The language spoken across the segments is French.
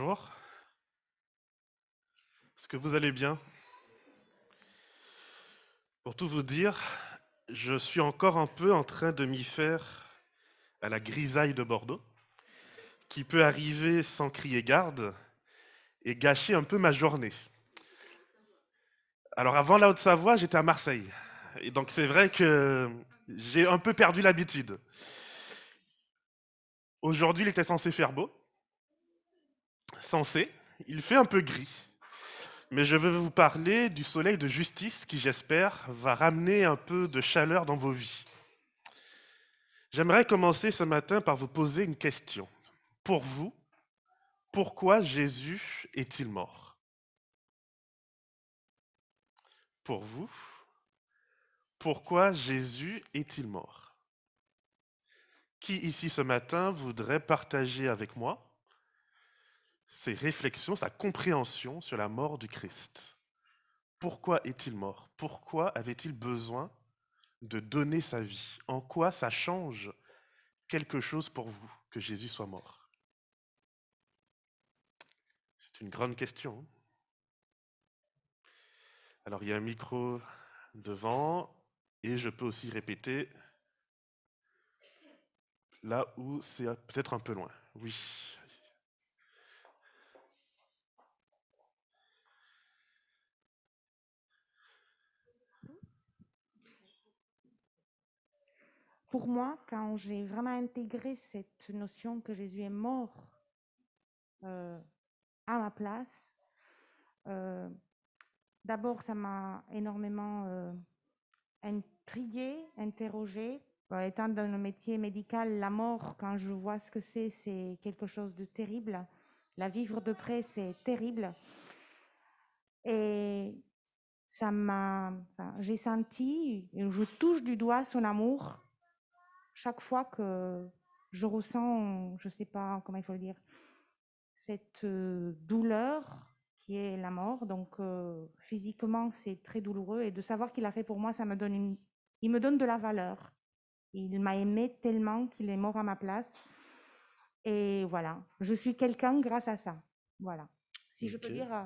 Bonjour. Est-ce que vous allez bien? Pour tout vous dire, je suis encore un peu en train de m'y faire à la grisaille de Bordeaux, qui peut arriver sans crier garde et gâcher un peu ma journée. Alors avant la Haute-Savoie, j'étais à Marseille. Et donc c'est vrai que j'ai un peu perdu l'habitude. Aujourd'hui, il était censé faire beau. Censé. Il fait un peu gris. Mais je veux vous parler du soleil de justice qui, j'espère, va ramener un peu de chaleur dans vos vies. J'aimerais commencer ce matin par vous poser une question. Pour vous, pourquoi Jésus est-il mort? Pour vous, pourquoi Jésus est-il mort? Qui ici ce matin voudrait partager avec moi ses réflexions, sa compréhension sur la mort du Christ Pourquoi est-il mort? Pourquoi avait-il besoin de donner sa vie? En quoi ça change quelque chose pour vous que Jésus soit mort? C'est une grande question. Alors il y a un micro devant et je peux aussi répéter là où c'est peut-être un peu loin. Oui. Pour moi, quand j'ai vraiment intégré cette notion que Jésus est mort euh, à ma place, euh, d'abord, ça m'a énormément euh, intriguée, interrogée. étant dans le métier médical, la mort, quand je vois ce que c'est, c'est quelque chose de terrible. La vivre de près, c'est terrible. Et ça m'a, j'ai senti, je touche du doigt son amour chaque fois que je ressens, je ne sais pas comment il faut le dire, cette euh, douleur qui est la mort. Donc euh, physiquement, c'est très douloureux. Et de savoir qu'il a fait pour moi, ça me donne une... il me donne de la valeur. Il m'a aimé tellement qu'il est mort à ma place. Et voilà, je suis quelqu'un grâce à ça. Voilà. Si je peux dire euh,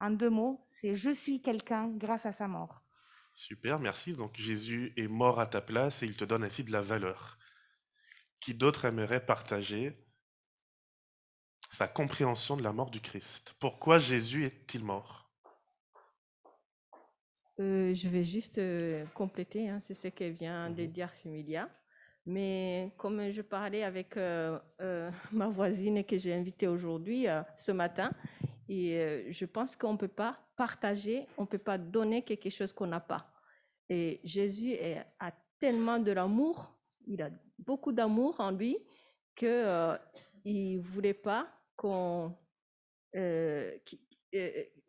en deux mots, c'est je suis quelqu'un grâce à sa mort. Super, merci. Donc Jésus est mort à ta place et il te donne ainsi de la valeur. Qui d'autre aimerait partager sa compréhension de la mort du Christ? Pourquoi Jésus est-il mort? Euh, Je vais juste euh, compléter, hein, c'est ce que vient de mhm. dire Similia. Mais comme je parlais avec euh, ma voisine que j'ai invitée aujourd'hui, ce matin, et je pense qu'on ne peut pas partager, on ne peut pas donner quelque chose qu'on n'a pas. Et Jésus a tellement de l'amour, il a beaucoup d'amour en lui, qu'il ne voulait pas qu'on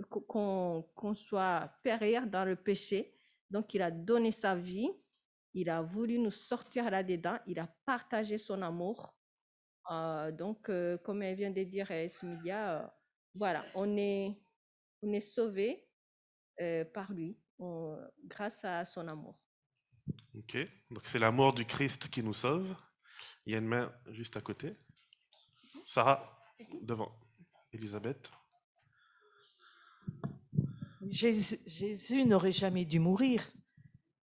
qu'on soit périr dans le péché. Donc, il a donné sa vie, il a voulu nous sortir là-dedans, il a partagé son amour. donc, comme elle vient de dire Esmilia, voilà, on est, on est sauvé euh, par lui, grâce à son amour. Ok, donc c'est l'amour du Christ qui nous sauve. Il y a une main juste à côté. Sarah, devant. Elisabeth. Jésus, n'aurait jamais dû mourir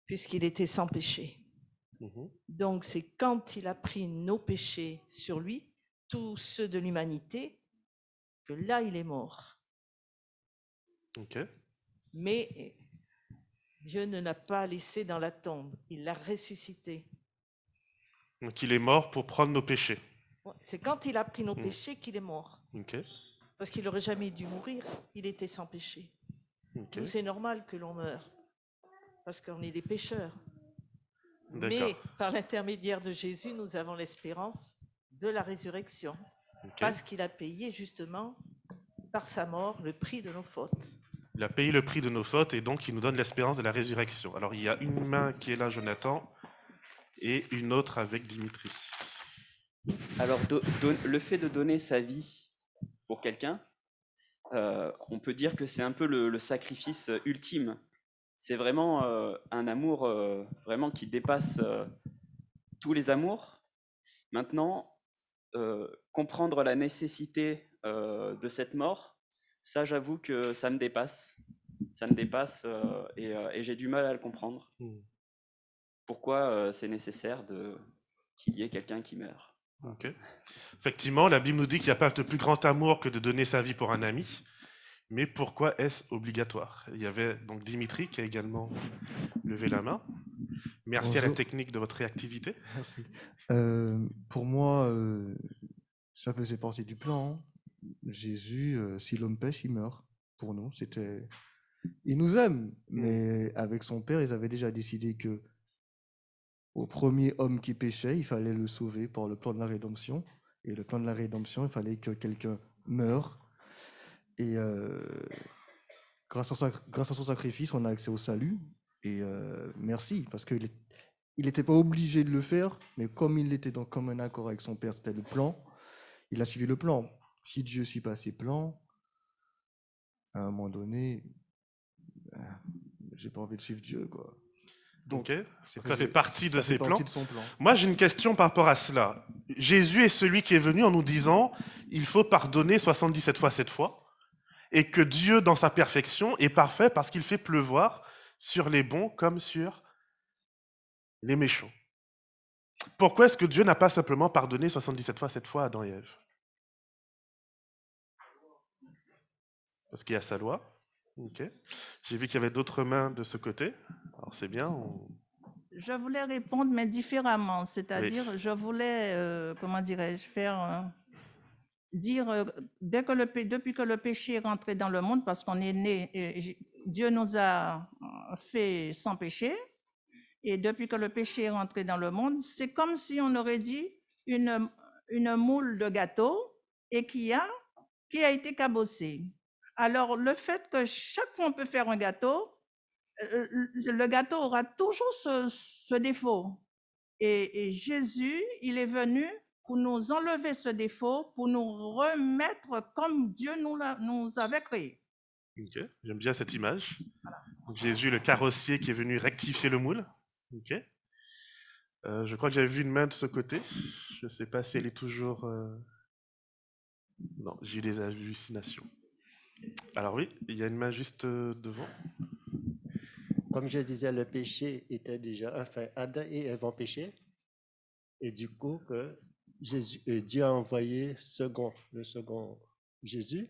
puisqu'il était sans péché. Mhm. Donc c'est quand il a pris nos péchés sur lui, tous ceux de l'humanité, que là, il est mort. Mais Dieu ne l'a pas laissé dans la tombe, il l'a ressuscité. Donc il est mort pour prendre nos péchés. C'est quand il a pris nos mm. péchés qu'il est mort. Parce qu'il n'aurait jamais dû mourir, il était sans péché. c'est normal que l'on meure, parce qu'on est des pécheurs. Mais par l'intermédiaire de Jésus, nous avons l'espérance de la résurrection. Parce qu'il a payé justement par sa mort le prix de nos fautes. Il a payé le prix de nos fautes et donc il nous donne l'espérance de la résurrection. Alors il y a une main qui est là, Jonathan, et une autre avec Dimitri. Alors le fait de donner sa vie pour quelqu'un, euh, on peut dire que c'est un peu le, sacrifice ultime. C'est vraiment euh, un amour euh, vraiment qui dépasse tous les amours. Maintenant, comprendre la nécessité de cette mort, ça j'avoue que ça me dépasse. Ça me dépasse et, j'ai du mal à le comprendre. Mmh. Pourquoi c'est nécessaire qu'il y ait quelqu'un qui meurt Effectivement, la Bible nous dit qu'il n'y a pas de plus grand amour que de donner sa vie pour un ami. Mais pourquoi est-ce obligatoire? Il y avait donc Dimitri qui a également levé la main. Merci à la technique de votre réactivité. Merci. Euh, pour moi, euh, ça faisait partie du plan. Jésus, euh, si l'homme pêche, il meurt. Pour nous, c'était. Il nous aime, mais avec son père, ils avaient déjà décidé que au premier homme qui péchait, il fallait le sauver par le plan de la rédemption. Et le plan de la rédemption, il fallait que quelqu'un meure. Et euh, grâce, à grâce, à son sacrifice, on a accès au salut. Et euh, merci, parce qu'il n'était pas obligé de le faire, mais comme il était dans commun accord avec son Père, c'était le plan, il a suivi le plan. Si Dieu ne suit pas ses plans, à un moment donné, ben, j'ai pas envie de suivre Dieu. quoi. Donc, ça fait partie de ses plans. Moi, j'ai une question par rapport à cela. Jésus est celui qui est venu en nous disant il faut pardonner 77 fois cette fois, et que Dieu, dans sa perfection, est parfait parce qu'il fait pleuvoir sur les bons comme sur les méchants. Pourquoi est-ce que Dieu n'a pas simplement pardonné 77 fois cette fois à Adam et Ève? Parce qu'il y a sa loi. J'ai vu qu'il y avait d'autres mains de ce côté. Alors c'est bien. Je voulais répondre, mais différemment. C'est-à-dire, je voulais, euh, comment dirais-je, faire dire euh, depuis que le péché est rentré dans le monde, parce qu'on est né, Dieu nous a fait sans péché, et depuis que le péché est rentré dans le monde, c'est comme si on aurait dit une, moule de gâteau et qui a, qui a été cabossée. Alors, le fait que chaque fois on peut faire un gâteau, euh, le gâteau aura toujours ce, défaut. Et, Jésus, il est venu pour nous enlever ce défaut, pour nous remettre comme Dieu nous, nous avait créé. J'aime bien cette image. Jésus, le carrossier qui est venu rectifier le moule. Euh, je crois que j'avais vu une main de ce côté. Je ne sais pas si elle est toujours... Euh, non, j'ai eu des hallucinations. Alors oui, il y a une main juste euh, devant. Comme je disais, le péché était déjà, enfin, Adam et Ève ont péché. Et du coup, que Jésus, euh, Dieu a envoyé second, le second Jésus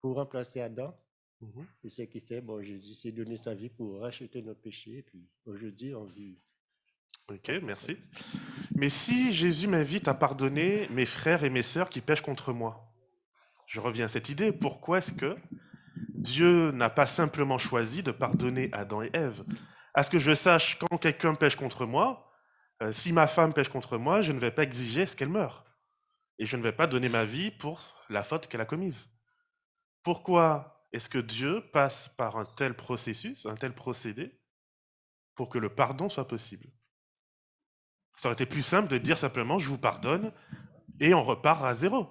pour remplacer Adam. Mhm. Et ce qui fait, bon, Jésus s'est donné sa vie pour racheter nos péchés. Et puis aujourd'hui, on vit. Ok, merci. Mais si Jésus m'invite à pardonner mes frères et mes sœurs qui pêchent contre moi, je reviens à cette idée. Pourquoi est-ce que Dieu n'a pas simplement choisi de pardonner Adam et Ève? À ce que je sache, quand quelqu'un pêche contre moi, euh, si ma femme pêche contre moi, je ne vais pas exiger ce qu'elle meure. Et je ne vais pas donner ma vie pour la faute qu'elle a commise. Pourquoi est-ce que Dieu passe par un tel processus, un tel procédé, pour que le pardon soit possible? Ça aurait été plus simple de dire simplement je vous pardonne et on repart à zéro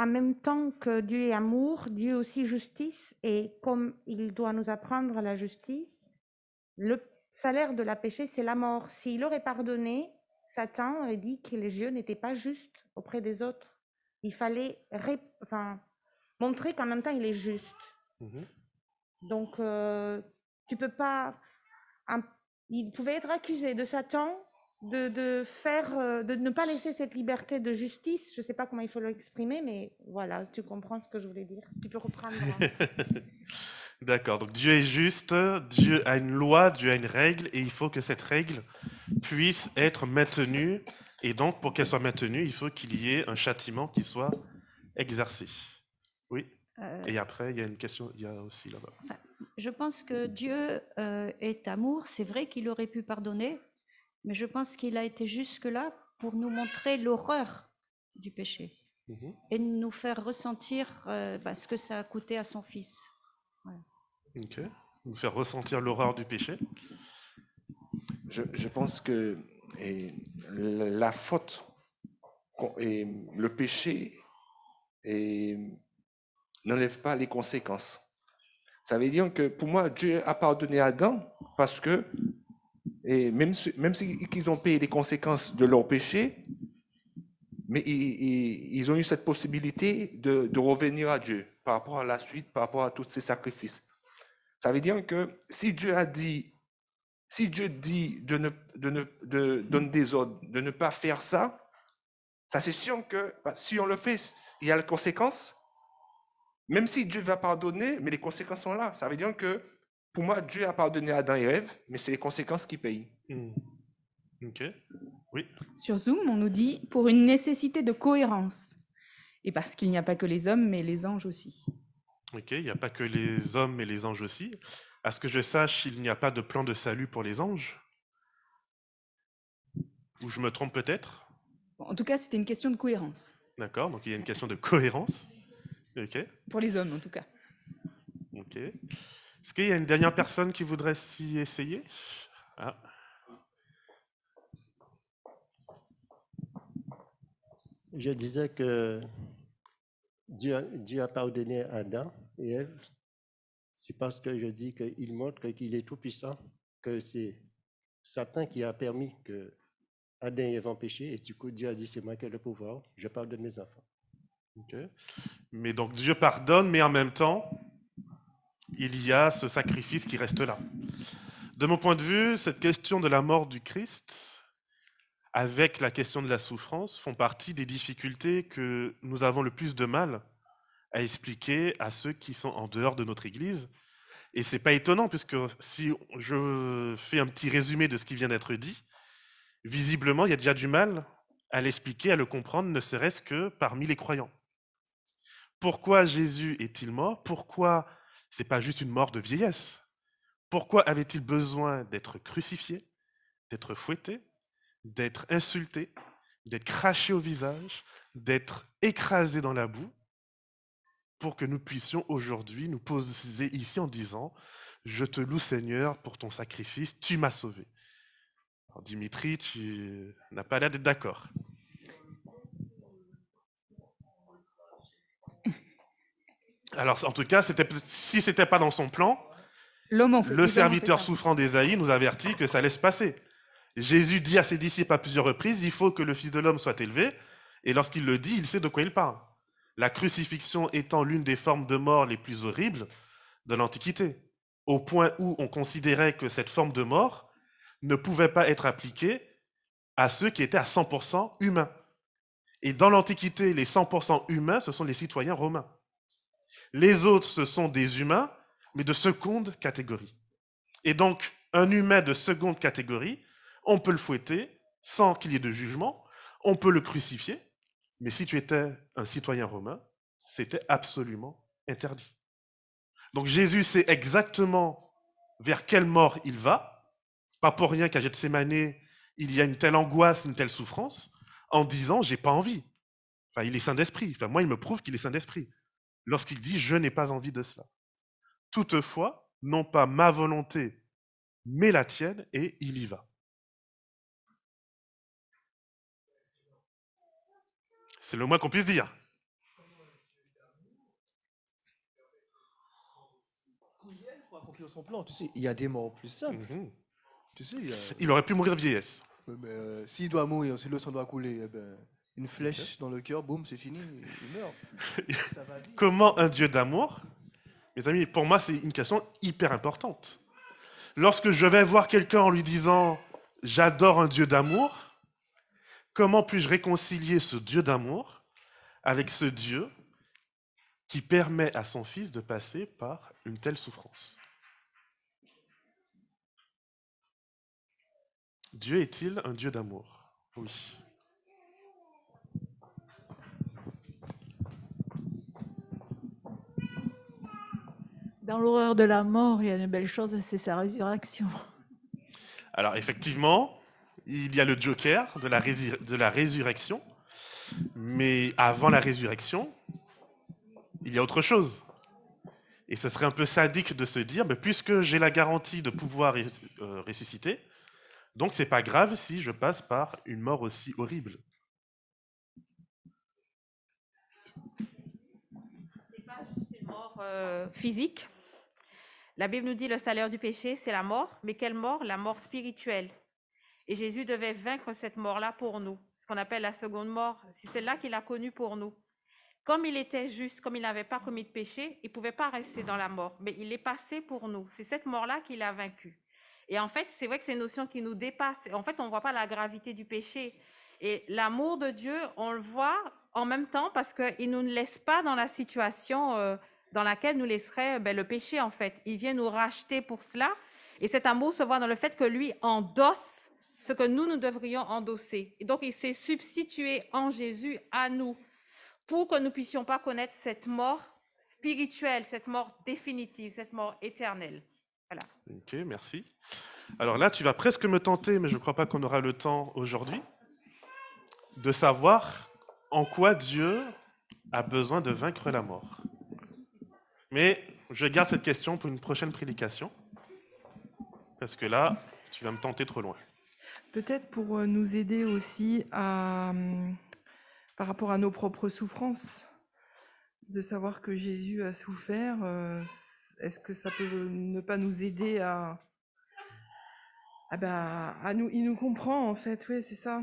en même temps que Dieu est amour, Dieu est aussi justice, et comme il doit nous apprendre la justice, le salaire de la péché, c'est la mort. S'il aurait pardonné, Satan aurait dit que les yeux n'étaient pas justes auprès des autres. Il fallait montrer qu'en même temps, il est juste. Mmh Donc, euh, tu peux pas... il pouvait être accusé de Satan de, faire, euh, de ne pas laisser cette liberté de justice. Je ne sais pas comment il faut l'exprimer, mais voilà, tu comprends ce que je voulais dire. Tu peux reprendre. D'accord, donc Dieu est juste, Dieu a une loi, Dieu a une règle, et il faut que cette règle puisse être maintenue. Et donc, pour qu'elle soit maintenue, il faut qu'il y ait un châtiment qui soit exercé. Oui. Euh. Et après, il y a une question, il y a aussi là-bas. je pense que Dieu euh, est amour. C'est vrai qu'il aurait pu pardonner, mais je pense qu'il a été jusque-là pour nous montrer l'horreur du péché mhm. et nous faire ressentir euh, bah, ce que ça a coûté à son fils. Ok. Nous faire ressentir l'horreur du péché. Je, pense que la faute et le péché n'enlève pas les conséquences. Ça veut dire que pour moi, Dieu a pardonné Adam parce que et même, même s'ils ont payé les conséquences de leur péché, mais ils, ont eu cette possibilité de, revenir à Dieu par rapport à la suite, par rapport à tous ces sacrifices. Ça veut dire que si Dieu a dit, si Dieu dit de ne, de ne de, donner des ordres, de ne pas faire ça, ça c'est sûr que bah, si on le fait, il y a les conséquences. Même si Dieu va pardonner, mais les conséquences sont là. Ça veut dire que pour moi, Dieu a pardonné à Adam et Ève, mais c'est les conséquences qui payent. Hmm. Ok. Oui. Sur Zoom, on nous dit pour une nécessité de cohérence. Et parce qu'il n'y a pas que les hommes, mais les anges aussi. Ok, il n'y a pas que les hommes, mais les anges aussi. À ce que je sache, il n'y a pas de plan de salut pour les anges Ou je me trompe peut-être? En tout cas, c'était une question de cohérence. D'accord, donc il y a une question de cohérence. Ok. Pour les hommes, en tout cas. Ok. Est-ce qu'il y a une dernière personne qui voudrait s'y essayer? Ah. Je disais que Dieu, a pardonné Adam et Ève. C'est parce que je dis qu'il montre qu'il est tout-puissant, que c'est Satan qui a permis que Adam et Ève ont péché, et du coup Dieu a dit c'est moi qui ai le pouvoir, je pardonne mes enfants. Mais donc Dieu pardonne, mais en même temps, il y a ce sacrifice qui reste là. De mon point de vue, cette question de la mort du Christ, avec la question de la souffrance, font partie des difficultés que nous avons le plus de mal à expliquer à ceux qui sont en dehors de notre Église. Et c'est pas étonnant, puisque si je fais un petit résumé de ce qui vient d'être dit, visiblement, il y a déjà du mal à l'expliquer, à le comprendre, ne serait-ce que parmi les croyants. Pourquoi Jésus est-il mort? Pourquoi c'est pas juste une mort de vieillesse? Pourquoi avait-il besoin d'être crucifié, d'être fouetté, d'être insulté, d'être craché au visage, d'être écrasé dans la boue, pour que nous puissions aujourd'hui nous poser ici en disant, je te loue Seigneur pour ton sacrifice, tu m'as sauvé. Alors Dimitri, tu n'as pas l'air d'être d'accord. Alors en tout cas, si ce n'était pas dans son plan, le serviteur souffrant d'Ésaïe nous avertit que ça allait se passer. Jésus dit à ses disciples à plusieurs reprises, il faut que le Fils de l'homme soit élevé, et lorsqu'il le dit, il sait de quoi il parle. La crucifixion étant l'une des formes de mort les plus horribles de l'Antiquité, au point où on considérait que cette forme de mort ne pouvait pas être appliquée à ceux qui étaient à 100% humains. Et dans l'Antiquité, les 100% humains, ce sont les citoyens romains. Les autres, ce sont des humains, mais de seconde catégorie. Et donc, un humain de seconde catégorie, on peut le fouetter sans qu'il y ait de jugement, on peut le crucifier, mais si tu étais un citoyen romain, c'était absolument interdit. Donc Jésus sait exactement vers quelle mort il va, pas pour rien qu'à Gethsemane, il y a une telle angoisse, une telle souffrance, en disant j'ai pas envie. Il est saint d'esprit. Enfin, moi, il me prouve qu'il est saint d'esprit. Lorsqu'il dit je n'ai pas envie de cela. Toutefois, non pas ma volonté, mais la tienne, et il y va. C'est le moins qu'on puisse dire. Pour accomplir son plan, tu sais, il y a des morts plus simples. Mhm. Tu sais, il, aurait pu mourir de vieillesse. mais euh, s'il doit mourir, si le sang doit couler, eh ben, une flèche dans le cœur, boum, c'est fini, il meurt. Comment un Dieu d'amour Mes amis, pour moi, c'est une question hyper importante. Lorsque je vais voir quelqu'un en lui disant J'adore un Dieu d'amour, Comment puis-je réconcilier ce Dieu d'amour avec ce Dieu qui permet à son Fils de passer par une telle souffrance? Dieu est-il un Dieu d'amour? Oui. Dans l'horreur de la mort, il y a une belle chose, c'est sa résurrection. Alors effectivement, il y a le joker de la, résurrection, mais avant la résurrection, il y a autre chose. Et ce serait un peu sadique de se dire, mais puisque j'ai la garantie de pouvoir euh, ressusciter, donc c'est pas grave si je passe par une mort aussi horrible. Euh, physique. La Bible nous dit le salaire du péché, c'est la mort, mais quelle mort? La mort spirituelle. Et Jésus devait vaincre cette mort-là pour nous. Parce qu'on appelle la seconde mort, c'est celle-là qu'il a connue pour nous. Comme il était juste, comme il n'avait pas commis de péché, il ne pouvait pas rester dans la mort, mais il est passé pour nous. C'est cette mort-là qu'il a vaincu. Et en fait, c'est vrai que c'est une notion qui nous dépasse. En fait, on ne voit pas la gravité du péché. Et l'amour de Dieu, on le voit en même temps parce qu'il ne nous laisse pas dans la situation euh, dans laquelle nous laisserait ben, le péché, en fait. Il vient nous racheter pour cela. Et cet amour se voit dans le fait que lui endosse ce que nous, nous devrions endosser. Et donc, il s'est substitué en Jésus à nous pour que nous ne puissions pas connaître cette mort spirituelle, cette mort définitive, cette mort éternelle. Voilà. Ok, merci. Alors là, tu vas presque me tenter, mais je ne crois pas qu'on aura le temps aujourd'hui, de savoir en quoi Dieu a besoin de vaincre la mort. Mais je garde cette question pour une prochaine prédication, parce que là, tu vas me tenter trop loin. Peut-être pour euh, nous aider aussi à, hum, par rapport à nos propres souffrances, de savoir que Jésus a souffert, euh, est-ce que ça peut ne pas nous aider à, ah bah, à nous, il nous comprend en fait, oui, c'est ça.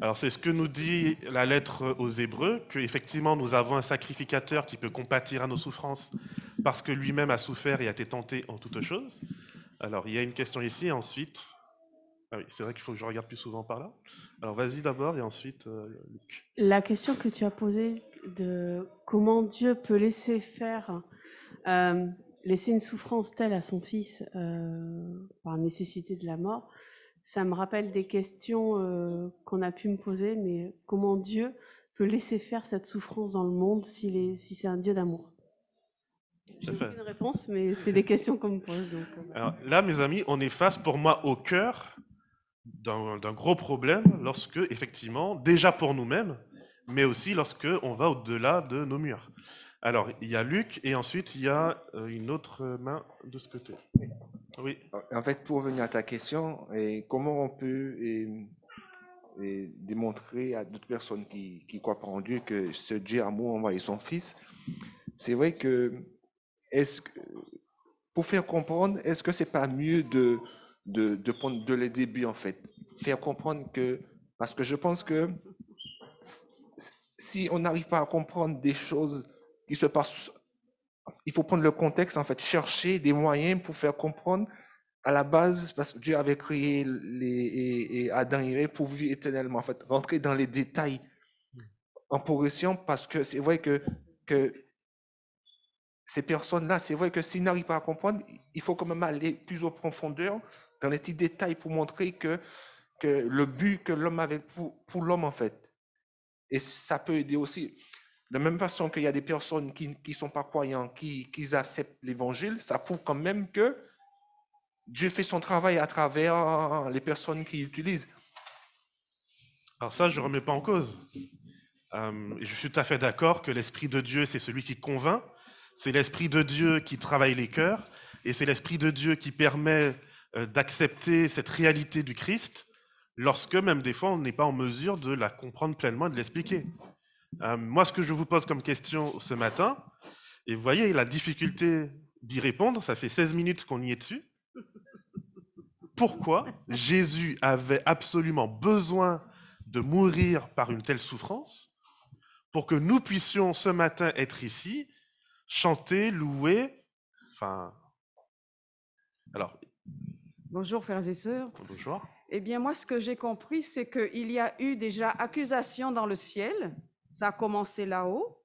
Alors c'est ce que nous dit la lettre aux Hébreux, qu'effectivement nous avons un sacrificateur qui peut compatir à nos souffrances parce que lui-même a souffert et a été tenté en toutes choses. Alors il y a une question ici, ensuite... Ah oui, c'est vrai qu'il faut que je regarde plus souvent par là. Alors vas-y d'abord et ensuite euh, Luc. La question que tu as posée de comment Dieu peut laisser faire, euh, laisser une souffrance telle à son fils euh, par nécessité de la mort, ça me rappelle des questions qu'on a pu me poser, mais comment Dieu peut laisser faire cette souffrance dans le monde si c'est un Dieu d'amour? J'ai aucune réponse, mais c'est des questions qu'on me pose. Euh, Alors, là, mes amis, on est face pour moi au cœur d'un gros problème lorsque, effectivement, déjà pour nous-mêmes, mais aussi lorsque on va au-delà de nos murs. Alors, il y a Luc et ensuite il y a euh, une autre main de ce côté. Oui. En fait, pour revenir à ta question, et comment on peut démontrer à d'autres personnes qui, qui croient pas en Dieu que ce Dieu amour a envoyé son Fils, c'est vrai que, est-ce que, pour faire comprendre, est-ce que c'est pas mieux de, de, de prendre de les débuts, en fait? Faire comprendre que, parce que je pense que si on n'arrive pas à comprendre des choses qui se passent il faut prendre le contexte, en fait, chercher des moyens pour faire comprendre à la base, parce que Dieu avait créé les, et, Adam et Ève pour vivre éternellement, en fait, rentrer dans les détails. En progression, parce que c'est vrai que, que ces personnes-là, c'est vrai que s'ils n'arrivent pas à comprendre, il faut quand même aller plus en profondeur dans les petits détails pour montrer que, le but que l'homme avait pour, l'homme, en fait. Et ça peut aider aussi. De la même façon qu'il y a des personnes qui ne sont pas croyants, qui, qui acceptent l'évangile, ça prouve quand même que Dieu fait son travail à travers les personnes qui l'utilisent. Alors ça, je ne remets pas en cause. Euh, je suis tout à fait d'accord que l'Esprit de Dieu, c'est celui qui convainc, c'est l'Esprit de Dieu qui travaille les cœurs, et c'est l'Esprit de Dieu qui permet euh, d'accepter cette réalité du Christ, lorsque même des fois on n'est pas en mesure de la comprendre pleinement et de l'expliquer. Euh, moi, ce que je vous pose comme question ce matin, et vous voyez la difficulté d'y répondre, ça fait 16 minutes qu'on y est dessus. Pourquoi Jésus avait absolument besoin de mourir par une telle souffrance pour que nous puissions ce matin être ici, chanter, louer, enfin... Alors... Bonjour frères et sœurs. Bonjour. Eh bien moi, ce que j'ai compris, c'est qu'il y a eu déjà accusation dans le ciel, ça a commencé là-haut.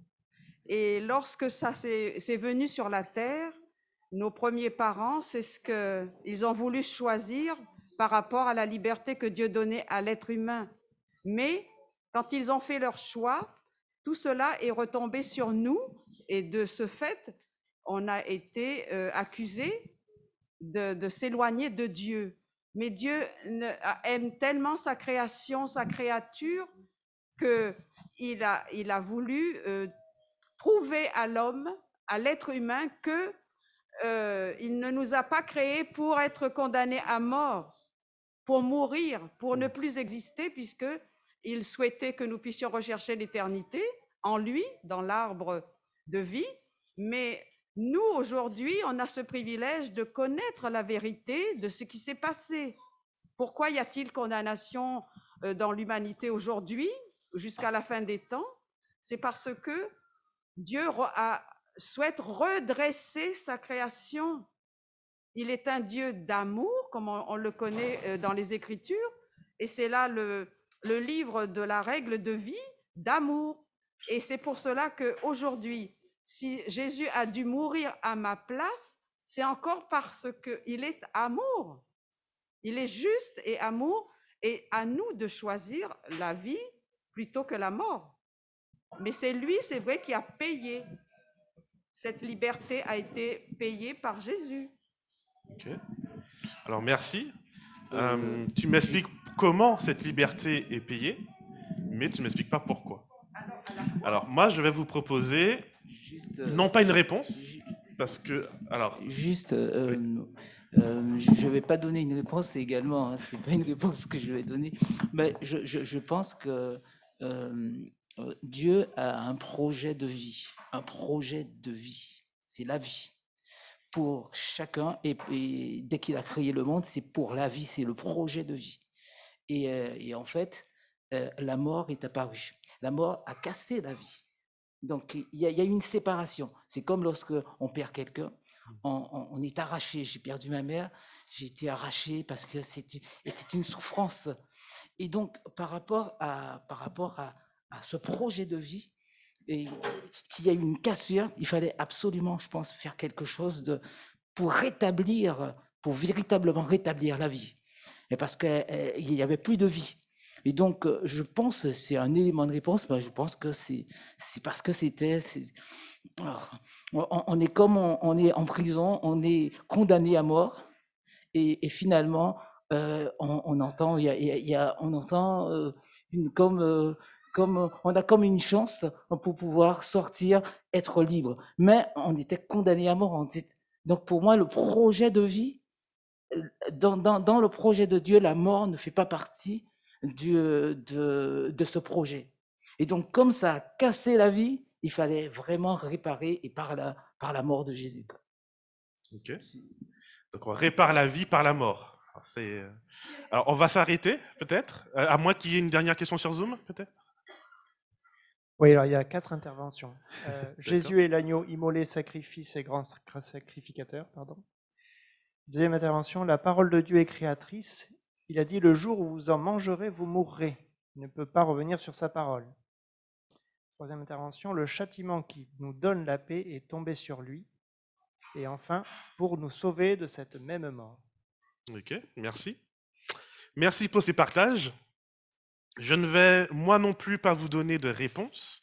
Et lorsque ça c'est venu sur la terre, nos premiers parents, c'est ce qu'ils ont voulu choisir par rapport à la liberté que Dieu donnait à l'être humain. Mais quand ils ont fait leur choix, tout cela est retombé sur nous et de ce fait, on a été euh, accusés de s'éloigner de Dieu. Mais Dieu aime tellement sa création, sa créature, qu'il a, il a voulu euh, prouver à l'homme, à l'être humain, que euh, il ne nous a pas créés pour être condamnés à mort, pour mourir, pour ne plus exister, puisque il souhaitait que nous puissions rechercher l'éternité en lui, dans l'arbre de vie. Mais nous, aujourd'hui, on a ce privilège de connaître la vérité de ce qui s'est passé. Pourquoi y a-t-il condamnation euh, dans l'humanité aujourd'hui, jusqu'à la fin des temps, c'est parce que Dieu souhaite redresser sa création. Il est un Dieu d'amour, comme on, le connaît euh, dans les Écritures, et c'est là le, le livre de la règle de vie d'amour. Et c'est pour cela qu'aujourd'hui, si Jésus a dû mourir à ma place, c'est encore parce qu'il est amour. Il est juste et amour, et à nous de choisir la vie plutôt que la mort. Mais c'est lui, c'est vrai, qui a payé. Cette liberté a été payée par Jésus. Ok. Alors merci. Euh, tu m'expliques comment cette liberté est payée, mais tu ne m'expliques pas pourquoi. Alors moi, je vais vous proposer euh, non pas une réponse, parce que alors juste. Euh, euh, je ne vais pas donner une réponse également, hein, ce n'est pas une réponse que je vais donner, mais je, je, pense que Dieu a un projet de vie, un projet de vie, c'est la vie pour chacun, et, dès qu'il a créé le monde, c'est pour la vie, c'est le projet de vie. Et, et en fait, la mort est apparue. La mort a cassé la vie. Donc, il y, a une séparation. C'est comme lorsque on perd quelqu'un, mmh. on, est arraché. J'ai perdu ma mère, j'ai été arraché parce que c'était une souffrance. Et donc, par rapport à, par rapport à, ce projet de vie, et qu'il y a eu une cassure, il fallait absolument, je pense, faire quelque chose de, pour rétablir, pour véritablement rétablir la vie. Et parce qu'il n'y avait plus de vie. Et donc, euh, je pense, c'est un élément de réponse, mais je pense que c'est parce que c'était... On, est comme on, est en prison, on est condamné à mort, et, finalement, euh, on, entend, il y a, on entend euh, comme, comme, on a comme une chance pour pouvoir sortir, être libre. Mais on était condamné à mort. donc pour moi, le projet de vie, dans, le projet de Dieu, la mort ne fait pas partie de, de, ce projet. Et donc, comme ça a cassé la vie, il fallait vraiment réparer et par la, par la mort de Jésus. Ok. Donc, on répare la vie par la mort. Alors, euh, Alors on va s'arrêter, peut-être, euh, à moins qu'il y ait une dernière question sur Zoom, peut-être? Oui, alors il y a quatre interventions. Euh, Jésus est l'agneau immolé, sacrifice et grand sacrificateur. Pardon. Deuxième intervention, la parole de Dieu est créatrice il a dit, le jour où vous en mangerez, vous mourrez. Il ne peut pas revenir sur sa parole. Troisième intervention, le châtiment qui nous donne la paix est tombé sur lui. Et enfin, pour nous sauver de cette même mort. Ok, merci. Merci pour ces partages. Je ne vais moi non plus pas vous donner de réponse,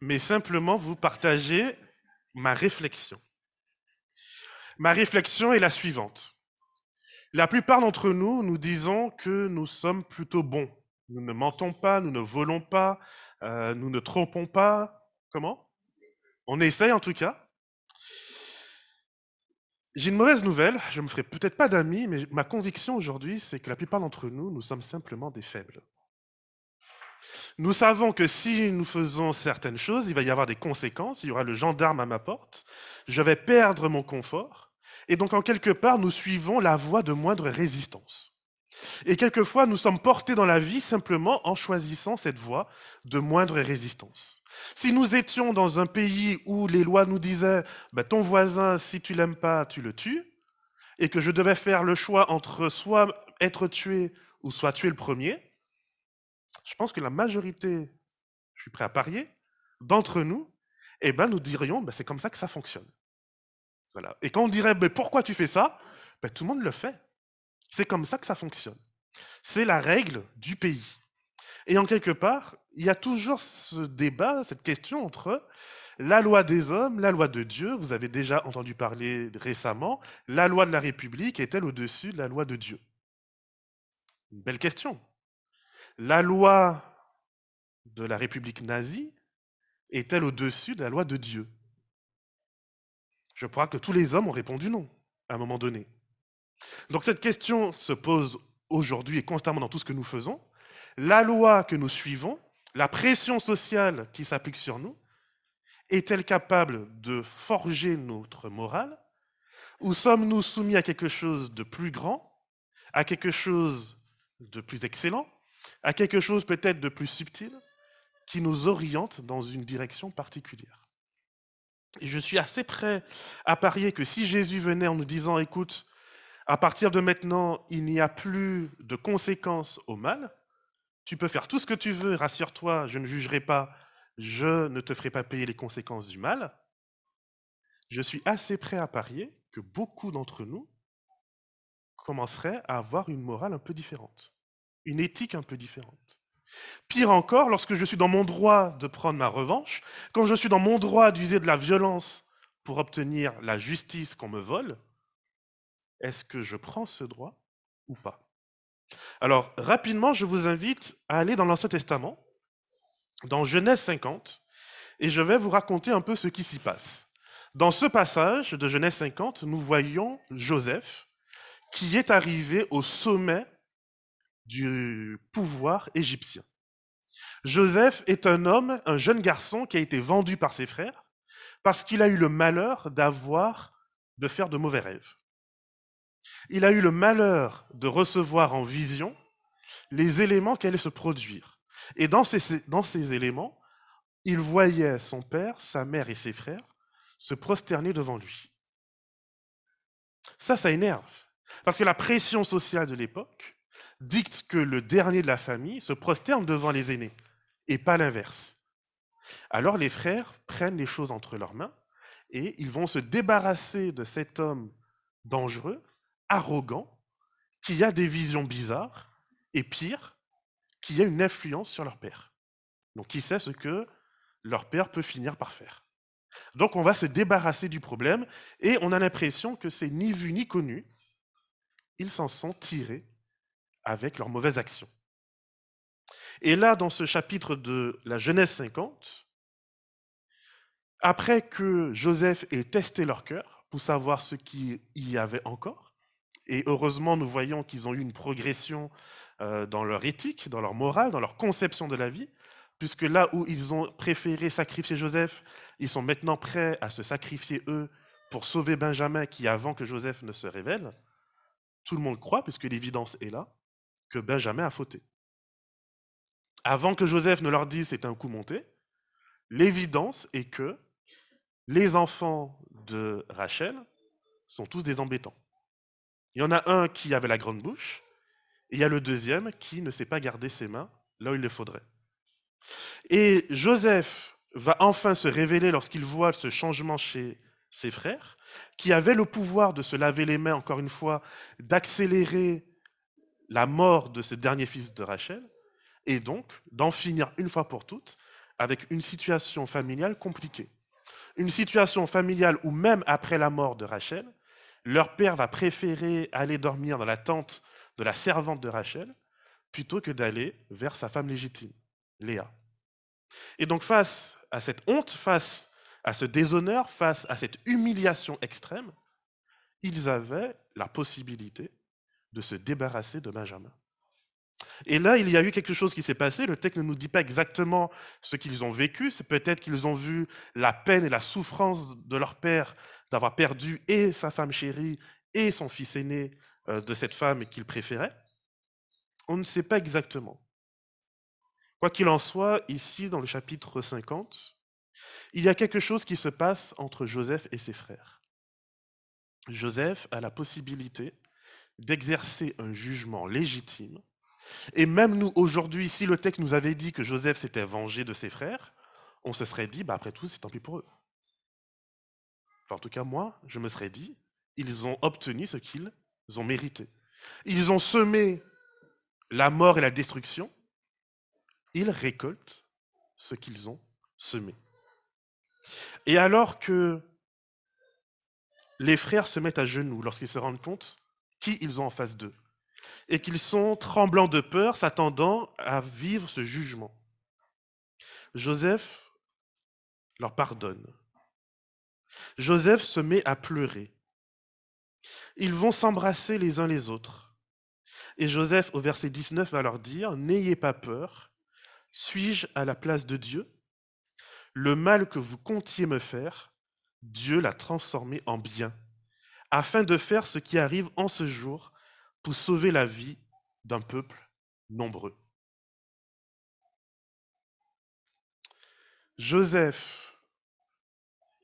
mais simplement vous partager ma réflexion. Ma réflexion est la suivante. La plupart d'entre nous, nous disons que nous sommes plutôt bons. Nous ne mentons pas, nous ne volons pas, euh, nous ne trompons pas. Comment? On essaye en tout cas. J'ai une mauvaise nouvelle, je ne me ferai peut-être pas d'amis, mais ma conviction aujourd'hui, c'est que la plupart d'entre nous, nous sommes simplement des faibles. Nous savons que si nous faisons certaines choses, il va y avoir des conséquences, il y aura le gendarme à ma porte, je vais perdre mon confort, et donc, en quelque part, nous suivons la voie de moindre résistance. Et quelquefois, nous sommes portés dans la vie simplement en choisissant cette voie de moindre résistance. Si nous étions dans un pays où les lois nous disaient bah, ton voisin, si tu l'aimes pas, tu le tues, et que je devais faire le choix entre soit être tué ou soit tuer le premier, je pense que la majorité, je suis prêt à parier, d'entre nous, eh ben, nous dirions bah, c'est comme ça que ça fonctionne. Et quand on dirait mais pourquoi tu fais ça? Ben, Tout le monde le fait. C'est comme ça que ça fonctionne. C'est la règle du pays. Et en quelque part, il y a toujours ce débat, cette question entre la loi des hommes, la loi de Dieu. Vous avez déjà entendu parler récemment. La loi de la République est-elle au-dessus de la loi de Dieu? Une belle question. La loi de la République nazie est-elle au-dessus de la loi de Dieu? Je crois que tous les hommes ont répondu non, à un moment donné. Donc cette question se pose aujourd'hui et constamment dans tout ce que nous faisons. La loi que nous suivons, la pression sociale qui s'applique sur nous, est-elle capable de forger notre morale? Ou sommes-nous soumis à quelque chose de plus grand, à quelque chose de plus excellent, à quelque chose peut-être de plus subtil qui nous oriente dans une direction particulière? Je suis assez prêt à parier que si Jésus venait en nous disant, écoute, à partir de maintenant, il n'y a plus de conséquences au mal, tu peux faire tout ce que tu veux, rassure-toi, je ne jugerai pas, je ne te ferai pas payer les conséquences du mal, je suis assez prêt à parier que beaucoup d'entre nous commenceraient à avoir une morale un peu différente, une éthique un peu différente. Pire encore, lorsque je suis dans mon droit de prendre ma revanche, quand je suis dans mon droit d'user de la violence pour obtenir la justice qu'on me vole, est-ce que je prends ce droit ou pas? Alors, rapidement, je vous invite à aller dans l'Ancien Testament, dans Genèse 50, et je vais vous raconter un peu ce qui s'y passe. Dans ce passage de Genèse 50, nous voyons Joseph qui est arrivé au sommet du pouvoir égyptien. Joseph est un homme, un jeune garçon qui a été vendu par ses frères parce qu'il a eu le malheur d'avoir, de faire de mauvais rêves. Il a eu le malheur de recevoir en vision les éléments qui allaient se produire. Et dans ces, dans ces éléments, il voyait son père, sa mère et ses frères se prosterner devant lui. Ça, ça énerve. Parce que la pression sociale de l'époque dicte que le dernier de la famille se prosterne devant les aînés, et pas l'inverse. Alors les frères prennent les choses entre leurs mains, et ils vont se débarrasser de cet homme dangereux, arrogant, qui a des visions bizarres, et pire, qui a une influence sur leur père. Donc qui sait ce que leur père peut finir par faire. Donc on va se débarrasser du problème, et on a l'impression que c'est ni vu ni connu, ils s'en sont tirés avec leurs mauvaises actions. Et là, dans ce chapitre de la Genèse 50, après que Joseph ait testé leur cœur pour savoir ce qu'il y avait encore, et heureusement, nous voyons qu'ils ont eu une progression euh, dans leur éthique, dans leur morale, dans leur conception de la vie, puisque là où ils ont préféré sacrifier Joseph, ils sont maintenant prêts à se sacrifier eux pour sauver Benjamin qui, avant que Joseph ne se révèle, tout le monde croit, puisque l'évidence est là, que Benjamin a fauté. Avant que Joseph ne leur dise c'est un coup monté, l'évidence est que les enfants de Rachel sont tous des embêtants. Il y en a un qui avait la grande bouche, et il y a le deuxième qui ne sait pas garder ses mains là où il le faudrait. Et Joseph va enfin se révéler lorsqu'il voit ce changement chez ses frères, qui avaient le pouvoir de se laver les mains, encore une fois, d'accélérer la mort de ce dernier fils de Rachel, et donc d'en finir une fois pour toutes avec une situation familiale compliquée. Une situation familiale où même après la mort de Rachel, leur père va préférer aller dormir dans la tente de la servante de Rachel plutôt que d'aller vers sa femme légitime, Léa. Et donc face à cette honte, face à ce déshonneur, face à cette humiliation extrême, ils avaient la possibilité de se débarrasser de Benjamin. Et là, il y a eu quelque chose qui s'est passé. Le texte ne nous dit pas exactement ce qu'ils ont vécu. C'est peut-être qu'ils ont vu la peine et la souffrance de leur père d'avoir perdu et sa femme chérie et son fils aîné euh, de cette femme qu'il préférait. On ne sait pas exactement. Quoi qu'il en soit, ici, dans le chapitre 50, il y a quelque chose qui se passe entre Joseph et ses frères. Joseph a la possibilité d'exercer un jugement légitime. Et même nous, aujourd'hui, si le texte nous avait dit que Joseph s'était vengé de ses frères, on se serait dit, bah, après tout, c'est tant pis pour eux. Enfin, en tout cas, moi, je me serais dit, ils ont obtenu ce qu'ils ont mérité. Ils ont semé la mort et la destruction, ils récoltent ce qu'ils ont semé. Et alors que les frères se mettent à genoux lorsqu'ils se rendent compte ils ont en face d'eux, et qu'ils sont tremblants de peur, s'attendant à vivre ce jugement, Joseph leur pardonne. Joseph se met à pleurer. Ils vont s'embrasser les uns les autres. Et Joseph, au verset 19, va leur dire, N'ayez pas peur, suis-je à la place de Dieu? Le mal que vous comptiez me faire, Dieu l'a transformé en bien, afin de faire ce qui arrive en ce jour pour sauver la vie d'un peuple nombreux. Joseph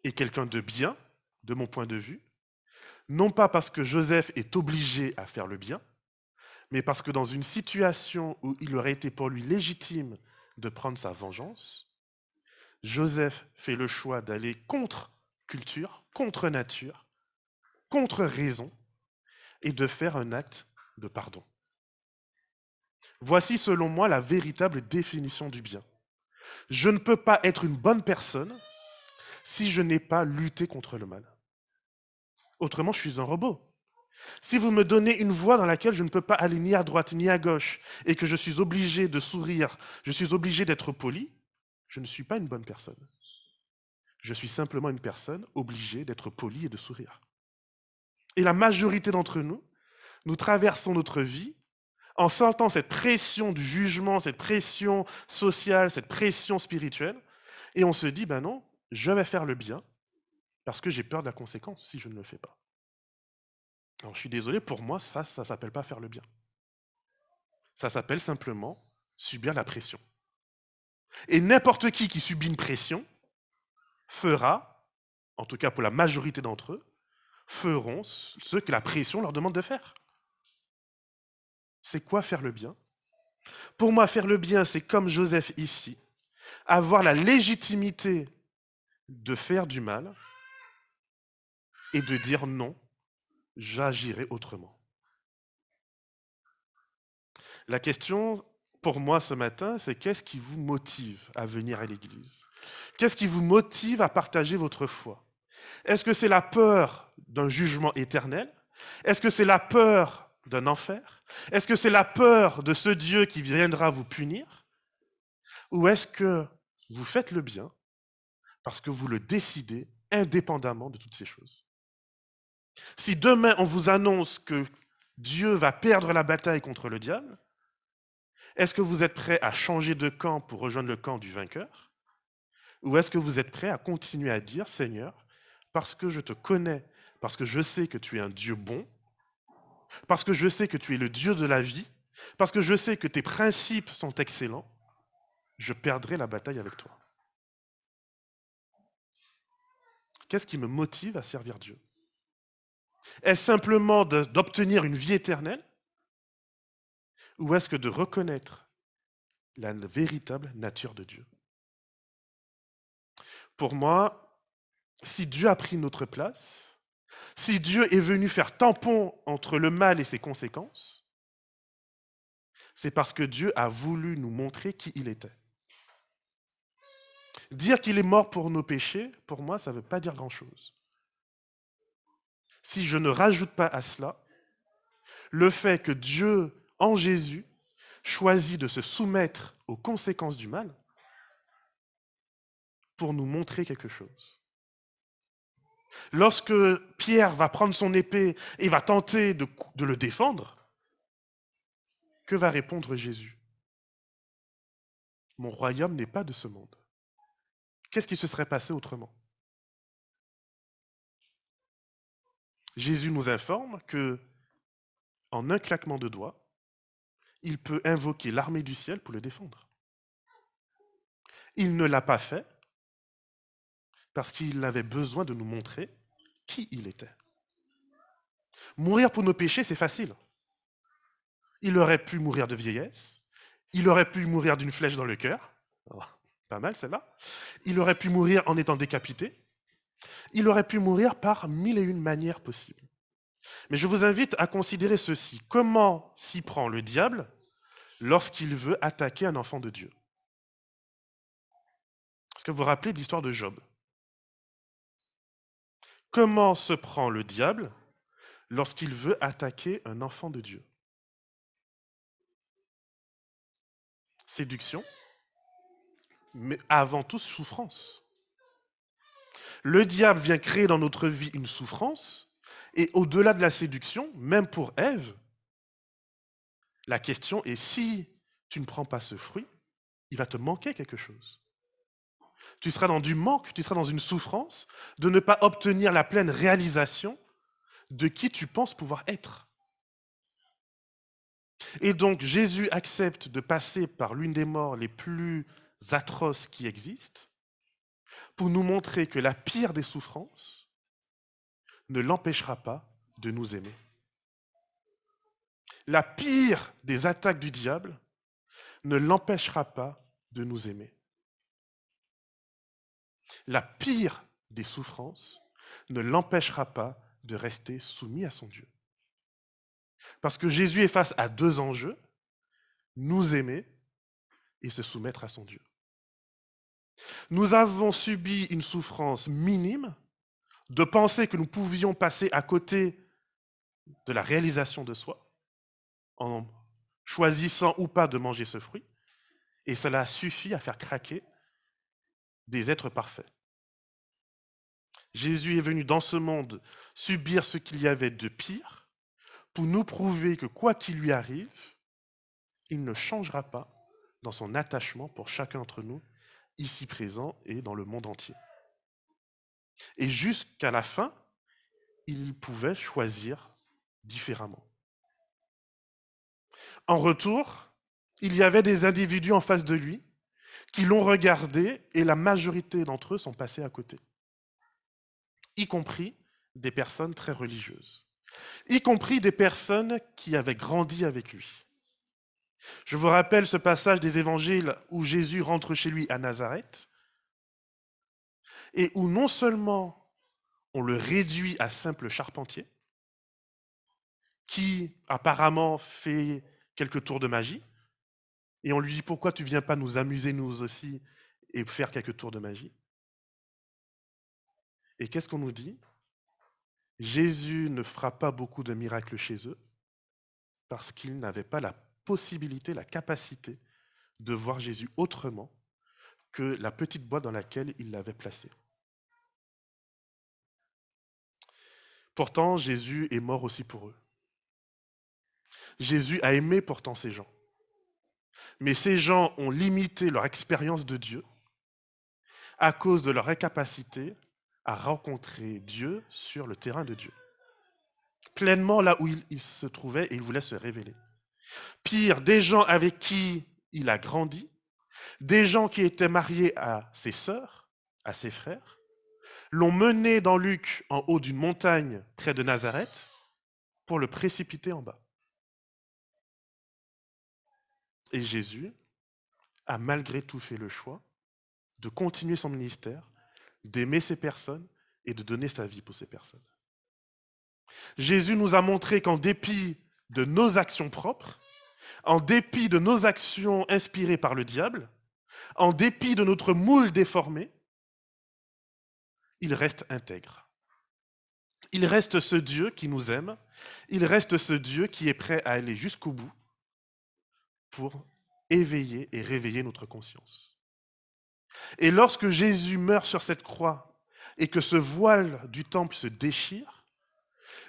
est quelqu'un de bien, de mon point de vue, non pas parce que Joseph est obligé à faire le bien, mais parce que dans une situation où il aurait été pour lui légitime de prendre sa vengeance, Joseph fait le choix d'aller contre culture, contre nature, contre raison, et de faire un acte de pardon. Voici selon moi la véritable définition du bien. Je ne peux pas être une bonne personne si je n'ai pas lutté contre le mal. Autrement, je suis un robot. Si vous me donnez une voie dans laquelle je ne peux pas aller ni à droite ni à gauche et que je suis obligé de sourire, je suis obligé d'être poli, je ne suis pas une bonne personne. Je suis simplement une personne obligée d'être poli et de sourire. Et la majorité d'entre nous, nous traversons notre vie en sentant cette pression du jugement, cette pression sociale, cette pression spirituelle, et on se dit, ben non, je vais faire le bien, parce que j'ai peur de la conséquence si je ne le fais pas. Alors je suis désolé, pour moi, ça, ça ne s'appelle pas faire le bien. Ça s'appelle simplement subir la pression. Et n'importe qui qui subit une pression fera, en tout cas pour la majorité d'entre eux, feront ce que la pression leur demande de faire. C'est quoi faire le bien? Pour moi, faire le bien, c'est comme Joseph ici, avoir la légitimité de faire du mal et de dire non, j'agirai autrement. La question pour moi ce matin, c'est qu'est-ce qui vous motive à venir à l'Église? Qu'est-ce qui vous motive à partager votre foi? Est-ce que c'est la peur d'un jugement éternel? Est-ce que c'est la peur d'un enfer? Est-ce que c'est la peur de ce Dieu qui viendra vous punir? Ou est-ce que vous faites le bien parce que vous le décidez indépendamment de toutes ces choses? Si demain on vous annonce que Dieu va perdre la bataille contre le diable, est-ce que vous êtes prêt à changer de camp pour rejoindre le camp du vainqueur? Ou est-ce que vous êtes prêt à continuer à dire, Seigneur, parce que je te connais, parce que je sais que tu es un Dieu bon, parce que je sais que tu es le Dieu de la vie, parce que je sais que tes principes sont excellents, je perdrai la bataille avec toi. Qu'est-ce qui me motive à servir Dieu? Est-ce simplement d'obtenir une vie éternelle? Ou est-ce que de reconnaître la véritable nature de Dieu? Pour moi, si Dieu a pris notre place, si Dieu est venu faire tampon entre le mal et ses conséquences, c'est parce que Dieu a voulu nous montrer qui il était. Dire qu'il est mort pour nos péchés, pour moi, ça ne veut pas dire grand-chose. Si je ne rajoute pas à cela le fait que Dieu, en Jésus, choisit de se soumettre aux conséquences du mal pour nous montrer quelque chose. Lorsque Pierre va prendre son épée et va tenter de, le défendre, que va répondre Jésus? Mon royaume n'est pas de ce monde. Qu'est-ce qui se serait passé autrement? Jésus nous informe que, en un claquement de doigts, il peut invoquer l'armée du ciel pour le défendre. Il ne l'a pas fait parce qu'il avait besoin de nous montrer qui il était. Mourir pour nos péchés, c'est facile. Il aurait pu mourir de vieillesse, il aurait pu mourir d'une flèche dans le cœur, oh, pas mal celle-là, il aurait pu mourir en étant décapité, il aurait pu mourir par mille et une manières possibles. Mais je vous invite à considérer ceci. Comment s'y prend le diable lorsqu'il veut attaquer un enfant de Dieu? Est-ce que vous vous rappelez de l'histoire de Job? Comment se prend le diable lorsqu'il veut attaquer un enfant de Dieu? Séduction, mais avant tout souffrance. Le diable vient créer dans notre vie une souffrance, et au-delà de la séduction, même pour Ève, la question est si tu ne prends pas ce fruit, il va te manquer quelque chose. Tu seras dans du manque, tu seras dans une souffrance de ne pas obtenir la pleine réalisation de qui tu penses pouvoir être. Et donc Jésus accepte de passer par l'une des morts les plus atroces qui existent pour nous montrer que la pire des souffrances ne l'empêchera pas de nous aimer. La pire des attaques du diable ne l'empêchera pas de nous aimer. La pire des souffrances ne l'empêchera pas de rester soumis à son Dieu. Parce que Jésus est face à deux enjeux, nous aimer et se soumettre à son Dieu. Nous avons subi une souffrance minime de penser que nous pouvions passer à côté de la réalisation de soi en choisissant ou pas de manger ce fruit, et cela suffit à faire craquer des êtres parfaits. Jésus est venu dans ce monde subir ce qu'il y avait de pire pour nous prouver que quoi qu'il lui arrive, il ne changera pas dans son attachement pour chacun d'entre nous, ici présent et dans le monde entier. Et jusqu'à la fin, il pouvait choisir différemment. En retour, il y avait des individus en face de lui qui l'ont regardé et la majorité d'entre eux sont passés à côté, y compris des personnes très religieuses, y compris des personnes qui avaient grandi avec lui. Je vous rappelle ce passage des évangiles où Jésus rentre chez lui à Nazareth et où non seulement on le réduit à simple charpentier, qui apparemment fait quelques tours de magie, et on lui dit pourquoi tu viens pas nous amuser nous aussi et faire quelques tours de magie? Et qu'est-ce qu'on nous dit? Jésus ne fera pas beaucoup de miracles chez eux parce qu'ils n'avaient pas la possibilité, la capacité de voir Jésus autrement que la petite boîte dans laquelle il l'avait placé. Pourtant, Jésus est mort aussi pour eux. Jésus a aimé pourtant ces gens. Mais ces gens ont limité leur expérience de Dieu à cause de leur incapacité à rencontrer Dieu sur le terrain de Dieu. Pleinement là où il, se trouvait et il voulait se révéler. Pire, des gens avec qui il a grandi, des gens qui étaient mariés à ses sœurs, à ses frères, l'ont mené dans Luc en haut d'une montagne près de Nazareth pour le précipiter en bas. Et Jésus a malgré tout fait le choix de continuer son ministère, d'aimer ces personnes et de donner sa vie pour ces personnes. Jésus nous a montré qu'en dépit de nos actions propres, en dépit de nos actions inspirées par le diable, en dépit de notre moule déformé, il reste intègre. Il reste ce Dieu qui nous aime, il reste ce Dieu qui est prêt à aller jusqu'au bout pour éveiller et réveiller notre conscience. Et lorsque Jésus meurt sur cette croix et que ce voile du temple se déchire,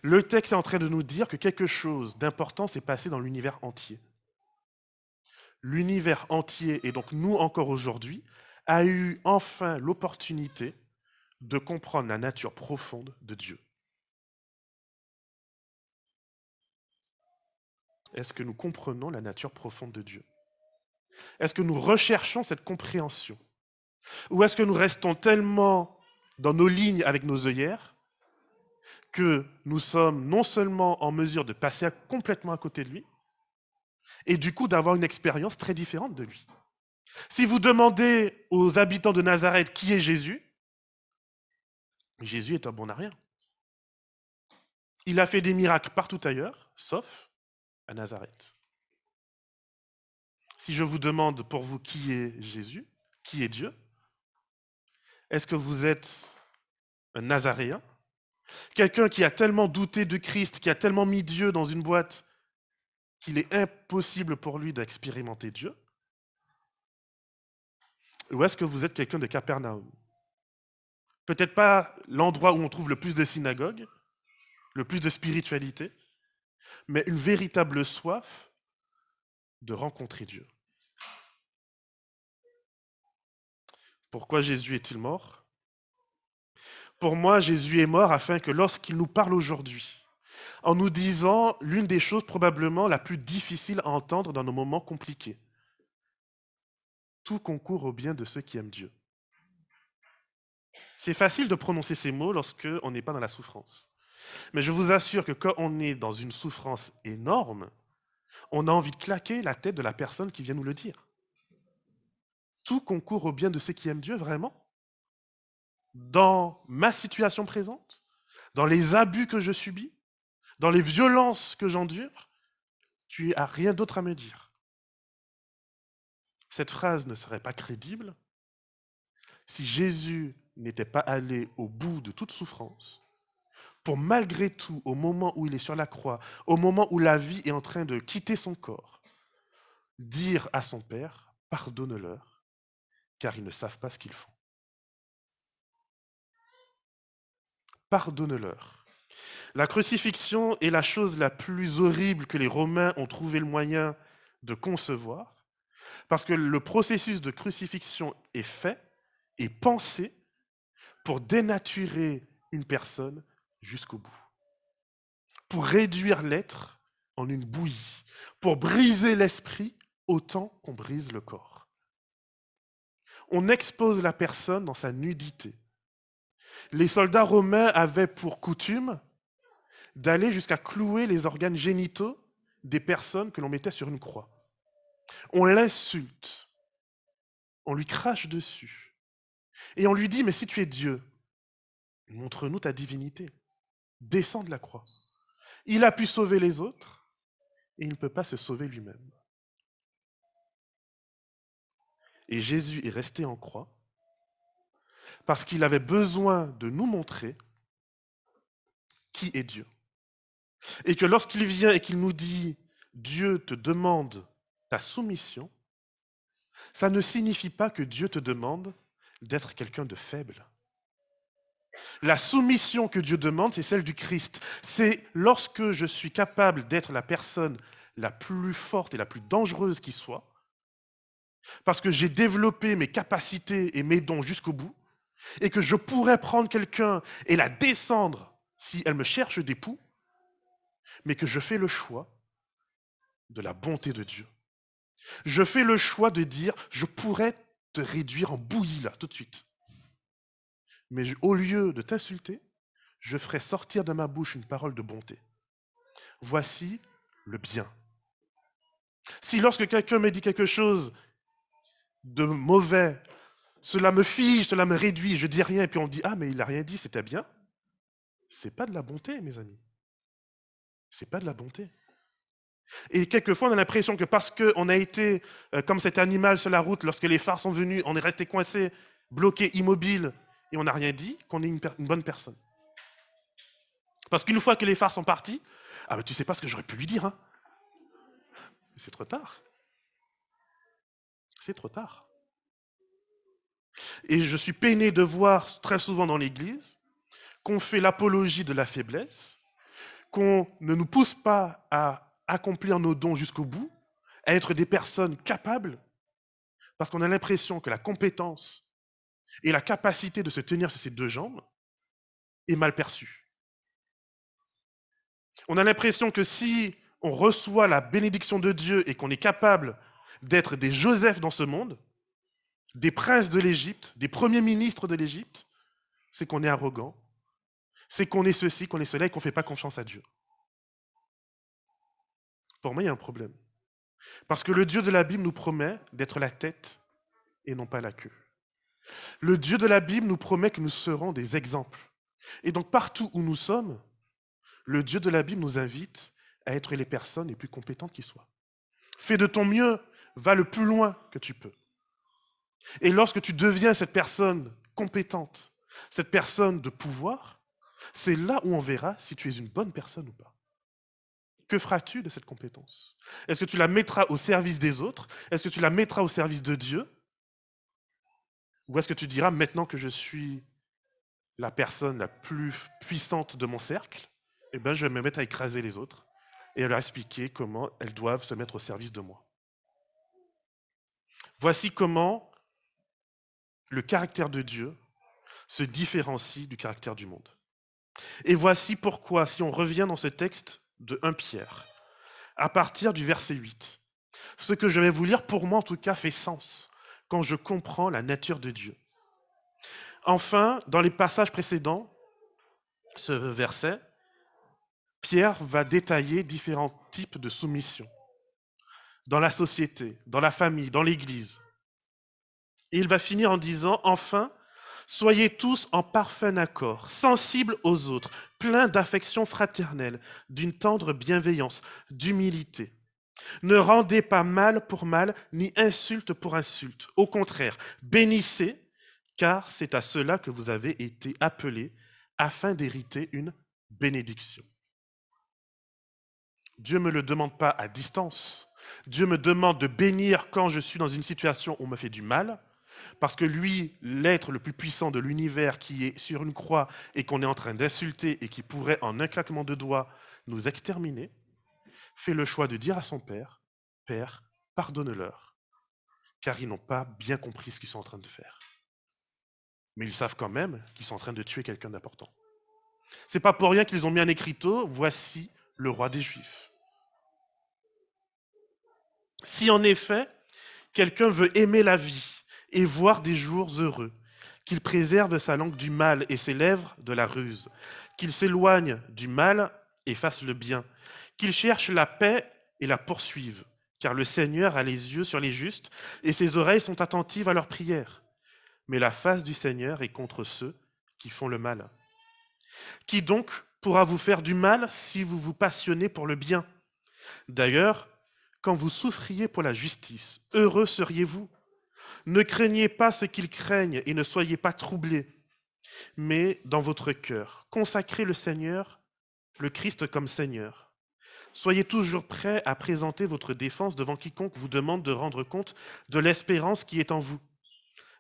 le texte est en train de nous dire que quelque chose d'important s'est passé dans l'univers entier. L'univers entier, et donc nous encore aujourd'hui, a eu enfin l'opportunité de comprendre la nature profonde de Dieu. Est-ce que nous comprenons la nature profonde de Dieu? Est-ce que nous recherchons cette compréhension? Ou est-ce que nous restons tellement dans nos lignes avec nos œillères que nous sommes non seulement en mesure de passer complètement à côté de lui, et du coup d'avoir une expérience très différente de lui? Si vous demandez aux habitants de Nazareth qui est Jésus, Jésus est un bon à rien. Il a fait des miracles partout ailleurs, sauf à Nazareth. Si je vous demande pour vous qui est Jésus, qui est Dieu, est-ce que vous êtes un Nazaréen? Quelqu'un qui a tellement douté de Christ, qui a tellement mis Dieu dans une boîte qu'il est impossible pour lui d'expérimenter Dieu? Ou est-ce que vous êtes quelqu'un de Capernaum? Peut-être pas l'endroit où on trouve le plus de synagogues, le plus de spiritualité, mais une véritable soif de rencontrer Dieu. Pourquoi Jésus est-il mort? Pour moi, Jésus est mort afin que lorsqu'il nous parle aujourd'hui, en nous disant l'une des choses probablement la plus difficile à entendre dans nos moments compliqués, tout concourt au bien de ceux qui aiment Dieu. C'est facile de prononcer ces mots lorsque on n'est pas dans la souffrance. Mais je vous assure que quand on est dans une souffrance énorme, on a envie de claquer la tête de la personne qui vient nous le dire. Tout concourt au bien de ceux qui aiment Dieu, vraiment Dans ma situation présente Dans les abus que je subis Dans les violences que j'endure Tu n'as rien d'autre à me dire. Cette phrase ne serait pas crédible si Jésus n'était pas allé au bout de toute souffrance pour malgré tout, au moment où il est sur la croix, au moment où la vie est en train de quitter son corps, dire à son Père, pardonne-leur, car ils ne savent pas ce qu'ils font. Pardonne-leur. La crucifixion est la chose la plus horrible que les Romains ont trouvé le moyen de concevoir, parce que le processus de crucifixion est fait et pensé pour dénaturer une personne jusqu'au bout. Pour réduire l'être en une bouillie, pour briser l'esprit autant qu'on brise le corps. On expose la personne dans sa nudité. Les soldats romains avaient pour coutume d'aller jusqu'à clouer les organes génitaux des personnes que l'on mettait sur une croix. On l'insulte, on lui crache dessus, et on lui dit, mais si tu es Dieu, montre-nous ta divinité descend de la croix. Il a pu sauver les autres et il ne peut pas se sauver lui-même. Et Jésus est resté en croix parce qu'il avait besoin de nous montrer qui est Dieu. Et que lorsqu'il vient et qu'il nous dit Dieu te demande ta soumission, ça ne signifie pas que Dieu te demande d'être quelqu'un de faible. La soumission que Dieu demande, c'est celle du Christ. C'est lorsque je suis capable d'être la personne la plus forte et la plus dangereuse qui soit, parce que j'ai développé mes capacités et mes dons jusqu'au bout, et que je pourrais prendre quelqu'un et la descendre si elle me cherche des poux, mais que je fais le choix de la bonté de Dieu. Je fais le choix de dire, je pourrais te réduire en bouillie là, tout de suite mais au lieu de t'insulter, je ferai sortir de ma bouche une parole de bonté. Voici le bien. Si lorsque quelqu'un me dit quelque chose de mauvais, cela me fige, cela me réduit, je dis rien, et puis on dit Ah, mais il n'a rien dit, c'était bien. C'est pas de la bonté, mes amis. C'est pas de la bonté. Et quelquefois, on a l'impression que parce qu'on a été euh, comme cet animal sur la route, lorsque les phares sont venus, on est resté coincé, bloqué, immobile, et on n'a rien dit, qu'on est une, bonne personne. Parce qu'une fois que les phares sont partis, ah ben tu sais pas ce que j'aurais pu lui dire. Hein c'est trop tard. C'est trop tard. Et je suis peiné de voir très souvent dans l'Église qu'on fait l'apologie de la faiblesse, qu'on ne nous pousse pas à accomplir nos dons jusqu'au bout, à être des personnes capables, parce qu'on a l'impression que la compétence et la capacité de se tenir sur ses deux jambes est mal perçue. On a l'impression que si on reçoit la bénédiction de Dieu et qu'on est capable d'être des Joseph dans ce monde, des princes de l'Égypte, des premiers ministres de l'Égypte, c'est qu'on est arrogant, c'est qu'on est ceci, qu'on est cela et qu'on ne fait pas confiance à Dieu. Pour moi, il y a un problème. Parce que le Dieu de la Bible nous promet d'être la tête et non pas la queue. Le Dieu de la Bible nous promet que nous serons des exemples. Et donc partout où nous sommes, le Dieu de la Bible nous invite à être les personnes les plus compétentes qui soient. Fais de ton mieux, va le plus loin que tu peux. Et lorsque tu deviens cette personne compétente, cette personne de pouvoir, c'est là où on verra si tu es une bonne personne ou pas. Que feras-tu de cette compétence? Est-ce que tu la mettras au service des autres? Est-ce que tu la mettras au service de Dieu? Ou est-ce que tu diras, maintenant que je suis la personne la plus puissante de mon cercle, eh ben, je vais me mettre à écraser les autres et à leur expliquer comment elles doivent se mettre au service de moi. Voici comment le caractère de Dieu se différencie du caractère du monde. Et voici pourquoi, si on revient dans ce texte de 1 Pierre, à partir du verset 8, ce que je vais vous lire, pour moi en tout cas, fait sens quand je comprends la nature de Dieu. Enfin, dans les passages précédents, ce verset, Pierre va détailler différents types de soumission dans la société, dans la famille, dans l'Église. Il va finir en disant, enfin, soyez tous en parfait accord, sensibles aux autres, pleins d'affection fraternelle, d'une tendre bienveillance, d'humilité. Ne rendez pas mal pour mal, ni insulte pour insulte. Au contraire, bénissez, car c'est à cela que vous avez été appelés, afin d'hériter une bénédiction. Dieu ne me le demande pas à distance. Dieu me demande de bénir quand je suis dans une situation où on me fait du mal, parce que lui, l'être le plus puissant de l'univers qui est sur une croix et qu'on est en train d'insulter et qui pourrait en un claquement de doigts nous exterminer, fait le choix de dire à son Père, Père, pardonne-leur, car ils n'ont pas bien compris ce qu'ils sont en train de faire. Mais ils savent quand même qu'ils sont en train de tuer quelqu'un d'important. C'est pas pour rien qu'ils ont mis un écriteau, voici le roi des Juifs. Si en effet, quelqu'un veut aimer la vie et voir des jours heureux, qu'il préserve sa langue du mal et ses lèvres de la ruse, qu'il s'éloigne du mal et fasse le bien, qu'il cherche la paix et la poursuive, car le Seigneur a les yeux sur les justes et ses oreilles sont attentives à leurs prières. Mais la face du Seigneur est contre ceux qui font le mal. Qui donc pourra vous faire du mal si vous vous passionnez pour le bien? D'ailleurs, quand vous souffriez pour la justice, heureux seriez-vous? Ne craignez pas ce qu'ils craignent et ne soyez pas troublés, mais dans votre cœur, consacrez le Seigneur, le Christ comme Seigneur. Soyez toujours prêts à présenter votre défense devant quiconque vous demande de rendre compte de l'espérance qui est en vous.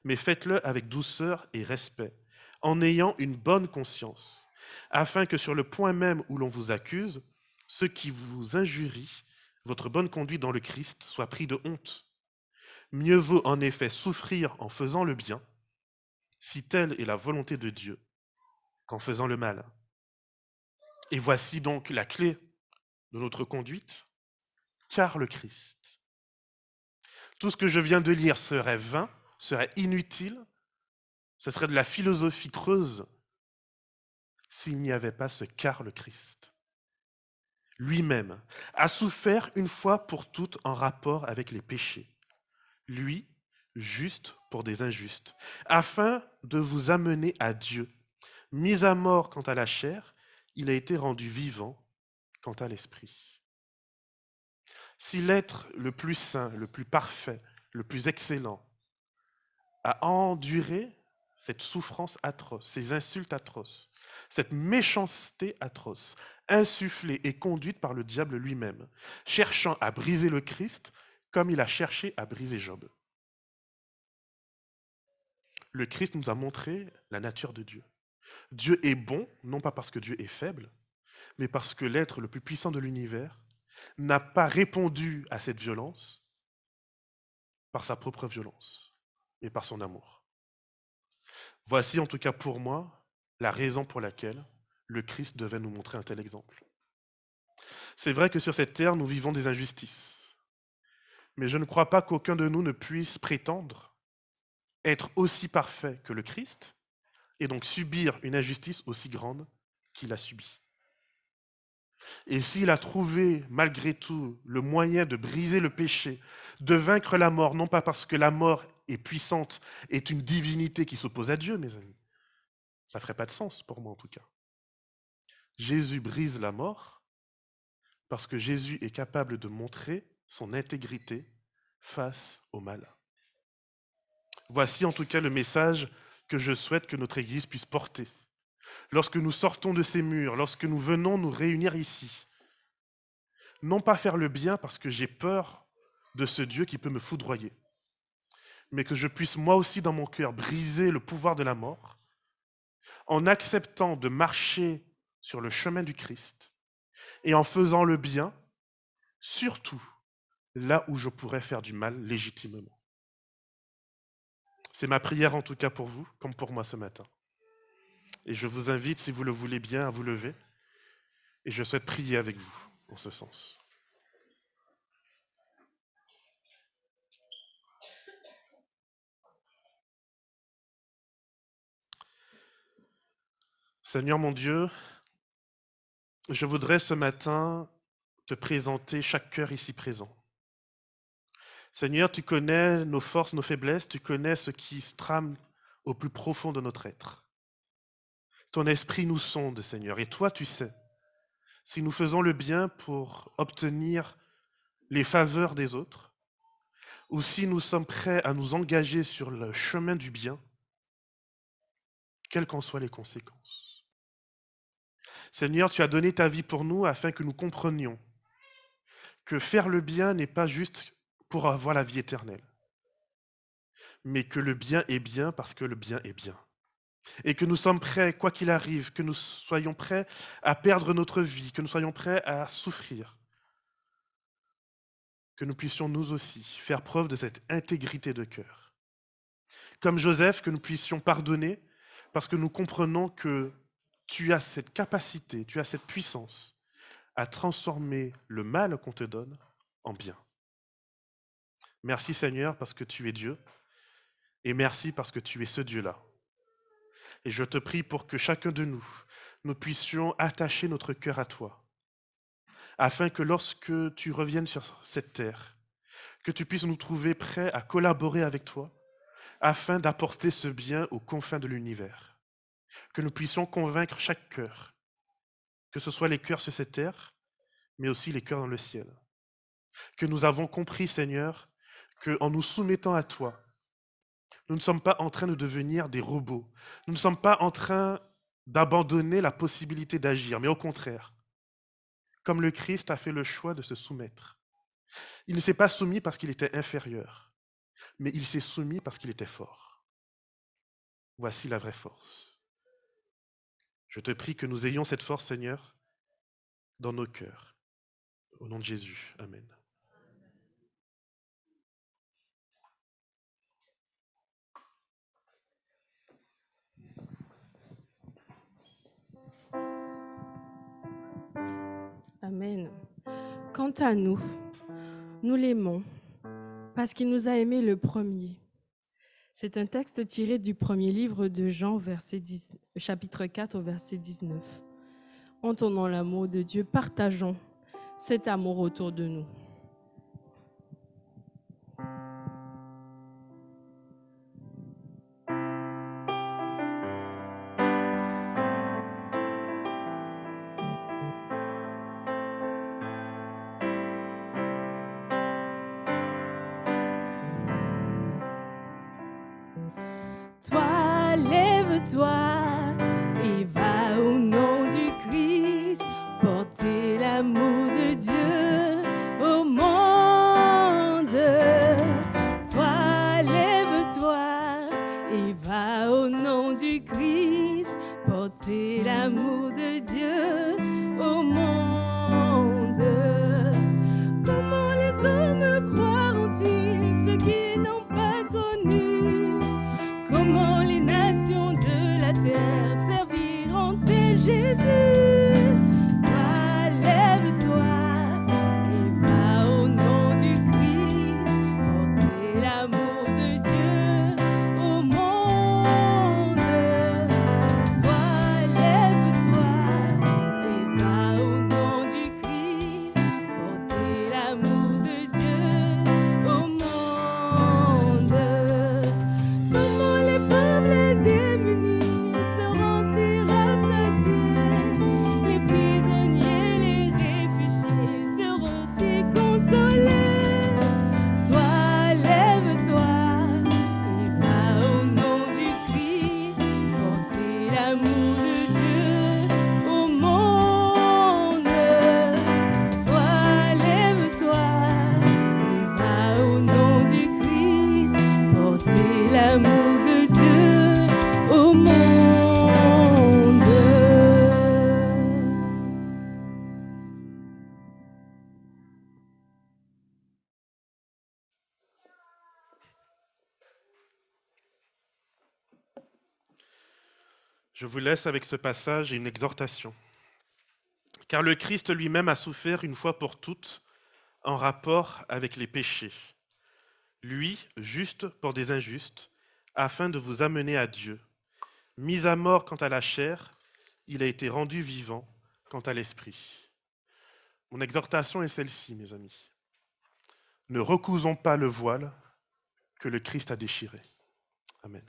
Mais faites-le avec douceur et respect, en ayant une bonne conscience, afin que sur le point même où l'on vous accuse, ceux qui vous injurient votre bonne conduite dans le Christ soit pris de honte. Mieux vaut en effet souffrir en faisant le bien, si telle est la volonté de Dieu, qu'en faisant le mal. Et voici donc la clé de notre conduite, car le Christ. Tout ce que je viens de lire serait vain, serait inutile, ce serait de la philosophie creuse s'il n'y avait pas ce car le Christ lui-même, a souffert une fois pour toutes en rapport avec les péchés. Lui, juste pour des injustes, afin de vous amener à Dieu. Mis à mort quant à la chair, il a été rendu vivant quant à l'esprit. Si l'être le plus saint, le plus parfait, le plus excellent a enduré cette souffrance atroce, ces insultes atroces, cette méchanceté atroce, insufflée et conduite par le diable lui-même, cherchant à briser le Christ comme il a cherché à briser Job. Le Christ nous a montré la nature de Dieu. Dieu est bon, non pas parce que Dieu est faible, mais parce que l'être le plus puissant de l'univers n'a pas répondu à cette violence par sa propre violence, mais par son amour. Voici en tout cas pour moi la raison pour laquelle le Christ devait nous montrer un tel exemple. C'est vrai que sur cette terre, nous vivons des injustices. Mais je ne crois pas qu'aucun de nous ne puisse prétendre être aussi parfait que le Christ et donc subir une injustice aussi grande qu'il a subie. Et s'il a trouvé malgré tout le moyen de briser le péché, de vaincre la mort, non pas parce que la mort est puissante, est une divinité qui s'oppose à Dieu, mes amis, ça ne ferait pas de sens pour moi en tout cas. Jésus brise la mort parce que Jésus est capable de montrer son intégrité face au mal. Voici en tout cas le message que je souhaite que notre Église puisse porter. Lorsque nous sortons de ces murs, lorsque nous venons nous réunir ici, non pas faire le bien parce que j'ai peur de ce Dieu qui peut me foudroyer, mais que je puisse moi aussi dans mon cœur briser le pouvoir de la mort en acceptant de marcher sur le chemin du Christ et en faisant le bien, surtout là où je pourrais faire du mal légitimement. C'est ma prière en tout cas pour vous, comme pour moi ce matin. Et je vous invite, si vous le voulez bien, à vous lever. Et je souhaite prier avec vous en ce sens. Seigneur mon Dieu, je voudrais ce matin te présenter chaque cœur ici présent. Seigneur, tu connais nos forces, nos faiblesses, tu connais ce qui se trame au plus profond de notre être. Ton esprit nous sonde, Seigneur, et toi tu sais si nous faisons le bien pour obtenir les faveurs des autres, ou si nous sommes prêts à nous engager sur le chemin du bien, quelles qu'en soient les conséquences. Seigneur, tu as donné ta vie pour nous afin que nous comprenions que faire le bien n'est pas juste pour avoir la vie éternelle, mais que le bien est bien parce que le bien est bien. Et que nous sommes prêts, quoi qu'il arrive, que nous soyons prêts à perdre notre vie, que nous soyons prêts à souffrir, que nous puissions nous aussi faire preuve de cette intégrité de cœur. Comme Joseph, que nous puissions pardonner parce que nous comprenons que tu as cette capacité, tu as cette puissance à transformer le mal qu'on te donne en bien. Merci Seigneur parce que tu es Dieu et merci parce que tu es ce Dieu-là. Et je te prie pour que chacun de nous, nous puissions attacher notre cœur à toi, afin que lorsque tu reviennes sur cette terre, que tu puisses nous trouver prêts à collaborer avec toi, afin d'apporter ce bien aux confins de l'univers. Que nous puissions convaincre chaque cœur, que ce soit les cœurs sur cette terre, mais aussi les cœurs dans le ciel. Que nous avons compris, Seigneur, qu'en nous soumettant à toi, nous ne sommes pas en train de devenir des robots. Nous ne sommes pas en train d'abandonner la possibilité d'agir, mais au contraire, comme le Christ a fait le choix de se soumettre. Il ne s'est pas soumis parce qu'il était inférieur, mais il s'est soumis parce qu'il était fort. Voici la vraie force. Je te prie que nous ayons cette force, Seigneur, dans nos cœurs. Au nom de Jésus. Amen. Amen. Quant à nous, nous l'aimons parce qu'il nous a aimés le premier. C'est un texte tiré du premier livre de Jean, verset chapitre 4, verset 19. Entendons l'amour de Dieu, partageons cet amour autour de nous. Je vous laisse avec ce passage et une exhortation. Car le Christ lui-même a souffert une fois pour toutes en rapport avec les péchés. Lui, juste pour des injustes, afin de vous amener à Dieu, mis à mort quant à la chair, il a été rendu vivant quant à l'esprit. Mon exhortation est celle-ci, mes amis. Ne recousons pas le voile que le Christ a déchiré. Amen.